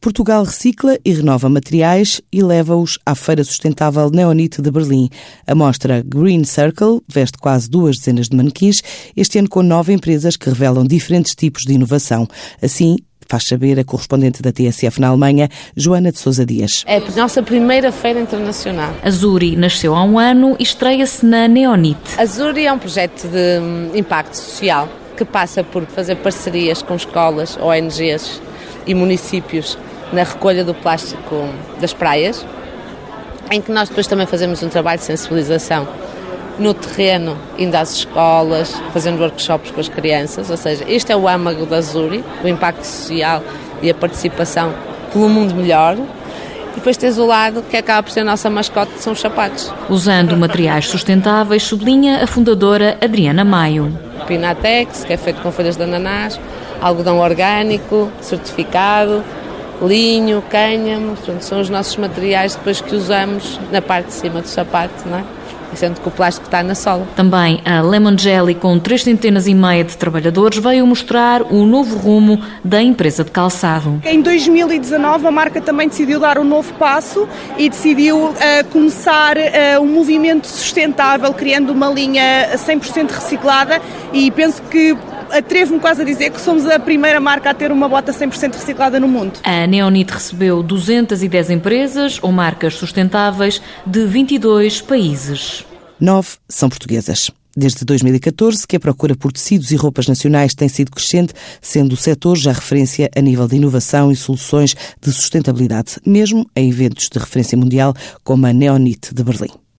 Portugal recicla e renova materiais e leva-os à Feira Sustentável Neonite de Berlim. A mostra Green Circle veste quase duas dezenas de manequins, este ano com nove empresas que revelam diferentes tipos de inovação. Assim, faz saber a correspondente da TSF na Alemanha, Joana de Sousa Dias. É a nossa primeira feira internacional. A Zuri nasceu há um ano e estreia-se na Neonite. A Zuri é um projeto de hum, impacto social que passa por fazer parcerias com escolas, ONGs e municípios na recolha do plástico das praias, em que nós depois também fazemos um trabalho de sensibilização no terreno, indo às escolas, fazendo workshops com as crianças, ou seja, este é o âmago da Zuri, o impacto social e a participação pelo mundo melhor. E depois tens o lado que acaba por ser a nossa mascote, que são os sapatos. Usando materiais sustentáveis, sublinha a fundadora Adriana Maio. Pinatex, que é feito com folhas de ananás, algodão orgânico, certificado, linho, cânhamo, portanto, são os nossos materiais depois que usamos na parte de cima do sapato, não é? sendo que o plástico está na sola. Também a Lemon Jelly, com três centenas e meia de trabalhadores, veio mostrar o novo rumo da empresa de calçado. Em 2019, a marca também decidiu dar um novo passo e decidiu uh, começar uh, um movimento sustentável, criando uma linha 100% reciclada e penso que atrevo-me quase a dizer que somos a primeira marca a ter uma bota 100% reciclada no mundo. A Neonit recebeu 210 empresas ou marcas sustentáveis de 22 países. Nove são portuguesas. Desde 2014 que a procura por tecidos e roupas nacionais tem sido crescente, sendo o setor já referência a nível de inovação e soluções de sustentabilidade, mesmo em eventos de referência mundial como a Neonit de Berlim.